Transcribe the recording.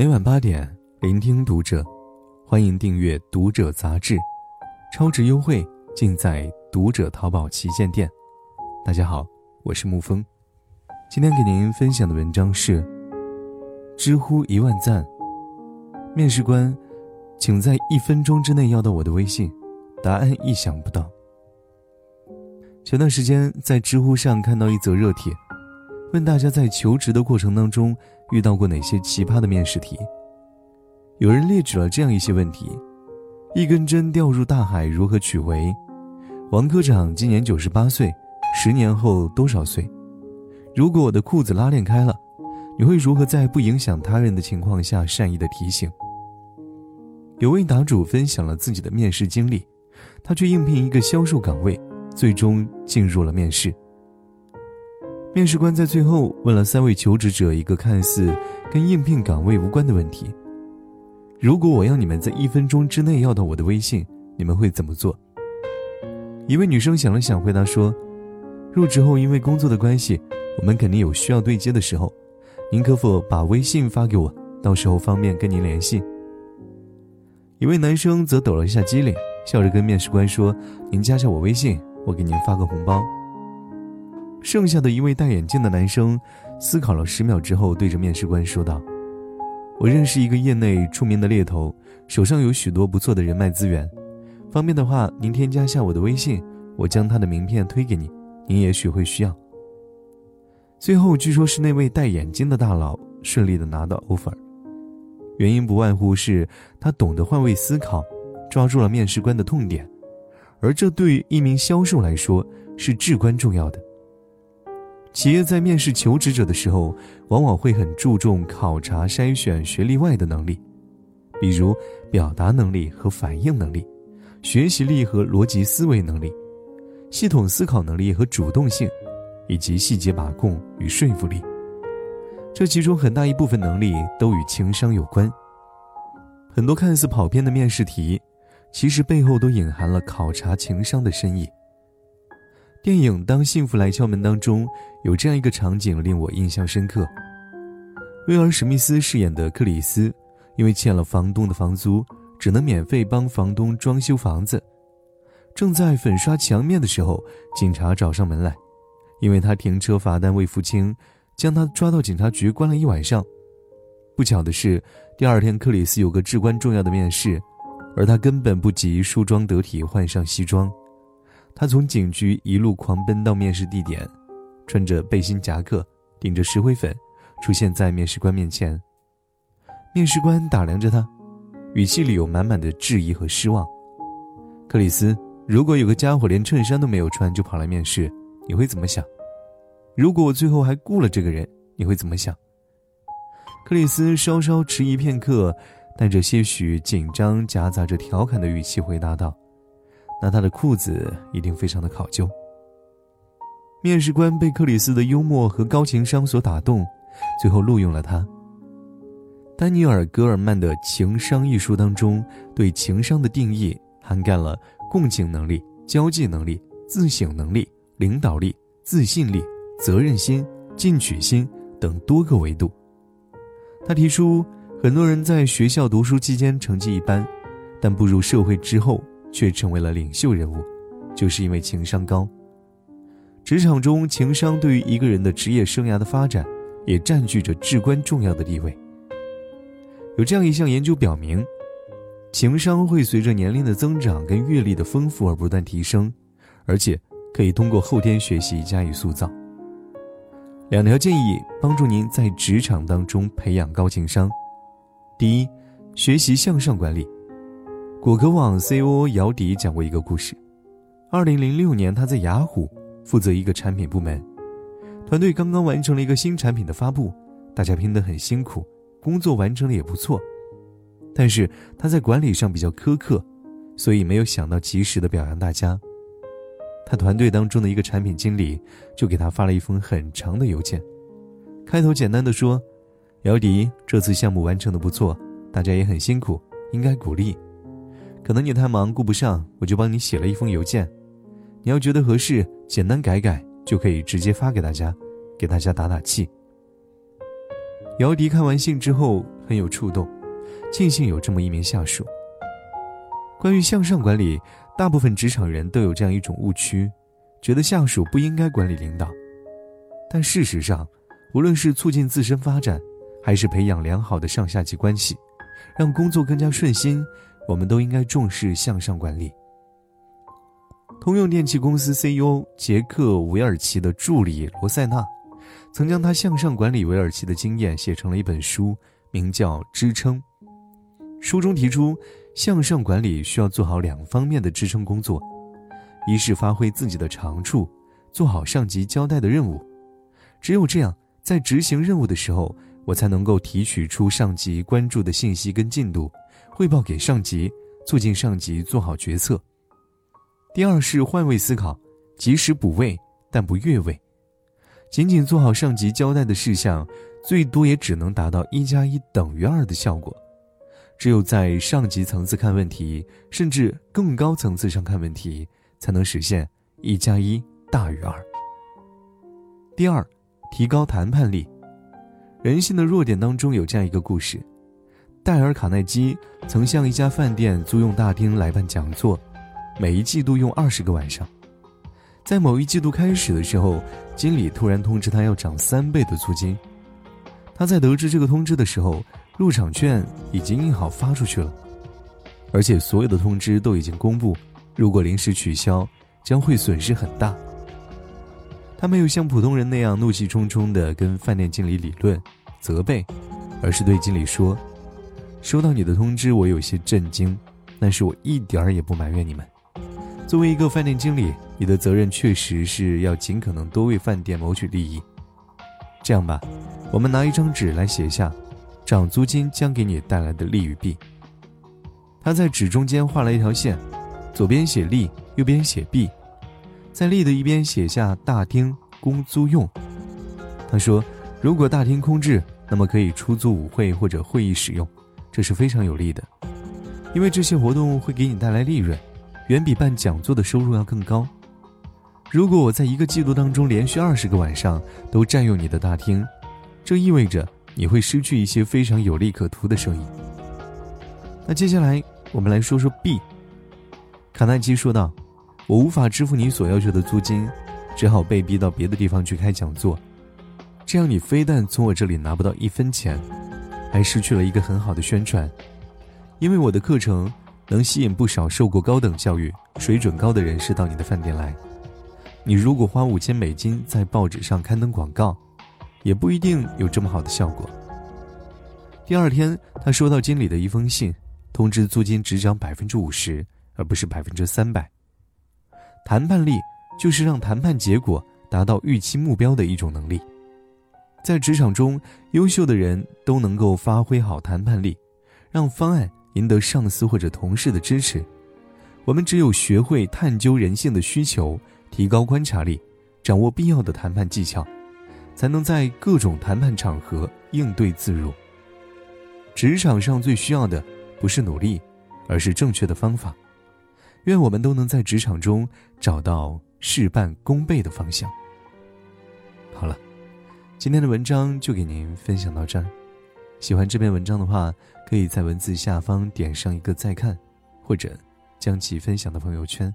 每晚八点，聆听读者，欢迎订阅《读者》杂志，超值优惠尽在《读者》淘宝旗舰店。大家好，我是沐风，今天给您分享的文章是：知乎一万赞，面试官，请在一分钟之内要到我的微信，答案意想不到。前段时间在知乎上看到一则热帖，问大家在求职的过程当中。遇到过哪些奇葩的面试题？有人列举了这样一些问题：一根针掉入大海，如何取回？王科长今年九十八岁，十年后多少岁？如果我的裤子拉链开了，你会如何在不影响他人的情况下善意的提醒？有位答主分享了自己的面试经历，他去应聘一个销售岗位，最终进入了面试。面试官在最后问了三位求职者一个看似跟应聘岗位无关的问题：“如果我要你们在一分钟之内要到我的微信，你们会怎么做？”一位女生想了想，回答说：“入职后因为工作的关系，我们肯定有需要对接的时候，您可否把微信发给我，到时候方便跟您联系？”一位男生则抖了一下机灵，笑着跟面试官说：“您加下我微信，我给您发个红包。”剩下的一位戴眼镜的男生思考了十秒之后，对着面试官说道：“我认识一个业内出名的猎头，手上有许多不错的人脉资源。方便的话，您添加下我的微信，我将他的名片推给你，您也许会需要。”最后，据说是那位戴眼镜的大佬顺利的拿到 offer，原因不外乎是他懂得换位思考，抓住了面试官的痛点，而这对于一名销售来说是至关重要的。企业在面试求职者的时候，往往会很注重考察筛选学历外的能力，比如表达能力和反应能力、学习力和逻辑思维能力、系统思考能力和主动性，以及细节把控与说服力。这其中很大一部分能力都与情商有关。很多看似跑偏的面试题，其实背后都隐含了考察情商的深意。电影《当幸福来敲门》当中有这样一个场景令我印象深刻。威尔·史密斯饰演的克里斯，因为欠了房东的房租，只能免费帮房东装修房子。正在粉刷墙面的时候，警察找上门来，因为他停车罚单未付清，将他抓到警察局关了一晚上。不巧的是，第二天克里斯有个至关重要的面试，而他根本不急梳妆得体，换上西装。他从警局一路狂奔到面试地点，穿着背心夹克，顶着石灰粉，出现在面试官面前。面试官打量着他，语气里有满满的质疑和失望。克里斯，如果有个家伙连衬衫都没有穿就跑来面试，你会怎么想？如果我最后还雇了这个人，你会怎么想？克里斯稍稍迟疑片刻，带着些许紧张，夹杂着调侃的语气回答道。那他的裤子一定非常的考究。面试官被克里斯的幽默和高情商所打动，最后录用了他。丹尼尔·戈尔曼的《情商》一书当中，对情商的定义涵盖了共情能力、交际能力、自省能力、领导力、自信力、责任心、进取心等多个维度。他提出，很多人在学校读书期间成绩一般，但步入社会之后。却成为了领袖人物，就是因为情商高。职场中，情商对于一个人的职业生涯的发展，也占据着至关重要的地位。有这样一项研究表明，情商会随着年龄的增长跟阅历的丰富而不断提升，而且可以通过后天学习加以塑造。两条建议帮助您在职场当中培养高情商：第一，学习向上管理。果壳网 C.O.O 姚迪讲过一个故事。二零零六年，他在雅虎负责一个产品部门，团队刚刚完成了一个新产品的发布，大家拼得很辛苦，工作完成的也不错。但是他在管理上比较苛刻，所以没有想到及时的表扬大家。他团队当中的一个产品经理就给他发了一封很长的邮件，开头简单的说：“姚迪，这次项目完成的不错，大家也很辛苦，应该鼓励。”可能你太忙顾不上，我就帮你写了一封邮件。你要觉得合适，简单改改就可以直接发给大家，给大家打打气。姚迪看完信之后，很有触动，庆幸有这么一名下属。关于向上管理，大部分职场人都有这样一种误区，觉得下属不应该管理领导。但事实上，无论是促进自身发展，还是培养良好的上下级关系，让工作更加顺心，我们都应该重视向上管理。通用电气公司 CEO 杰克·韦尔奇的助理罗塞纳，曾将他向上管理韦尔奇的经验写成了一本书，名叫《支撑》。书中提出，向上管理需要做好两方面的支撑工作：一是发挥自己的长处，做好上级交代的任务；只有这样，在执行任务的时候，我才能够提取出上级关注的信息跟进度，汇报给上级，促进上级做好决策。第二是换位思考，及时补位，但不越位。仅仅做好上级交代的事项，最多也只能达到一加一等于二的效果。只有在上级层次看问题，甚至更高层次上看问题，才能实现一加一大于二。第二，提高谈判力。人性的弱点当中有这样一个故事：戴尔·卡耐基曾向一家饭店租用大厅来办讲座。每一季度用二十个晚上，在某一季度开始的时候，经理突然通知他要涨三倍的租金。他在得知这个通知的时候，入场券已经印好发出去了，而且所有的通知都已经公布，如果临时取消，将会损失很大。他没有像普通人那样怒气冲冲地跟饭店经理理论、责备，而是对经理说：“收到你的通知，我有些震惊，但是我一点儿也不埋怨你们。”作为一个饭店经理，你的责任确实是要尽可能多为饭店谋取利益。这样吧，我们拿一张纸来写下，涨租金将给你带来的利与弊。他在纸中间画了一条线，左边写利，右边写弊，在利的一边写下大厅供租用。他说，如果大厅空置，那么可以出租舞会或者会议使用，这是非常有利的，因为这些活动会给你带来利润。远比办讲座的收入要更高。如果我在一个季度当中连续二十个晚上都占用你的大厅，这意味着你会失去一些非常有利可图的生意。那接下来我们来说说 B。卡耐基说道：“我无法支付你所要求的租金，只好被逼到别的地方去开讲座。这样你非但从我这里拿不到一分钱，还失去了一个很好的宣传，因为我的课程。”能吸引不少受过高等教育、水准高的人士到你的饭店来。你如果花五千美金在报纸上刊登广告，也不一定有这么好的效果。第二天，他收到经理的一封信，通知租金只涨百分之五十，而不是百分之三百。谈判力就是让谈判结果达到预期目标的一种能力。在职场中，优秀的人都能够发挥好谈判力，让方案。赢得上司或者同事的支持，我们只有学会探究人性的需求，提高观察力，掌握必要的谈判技巧，才能在各种谈判场合应对自如。职场上最需要的不是努力，而是正确的方法。愿我们都能在职场中找到事半功倍的方向。今天的文章就给您分享到这儿。喜欢这篇文章的话，可以在文字下方点上一个再看，或者将其分享到朋友圈。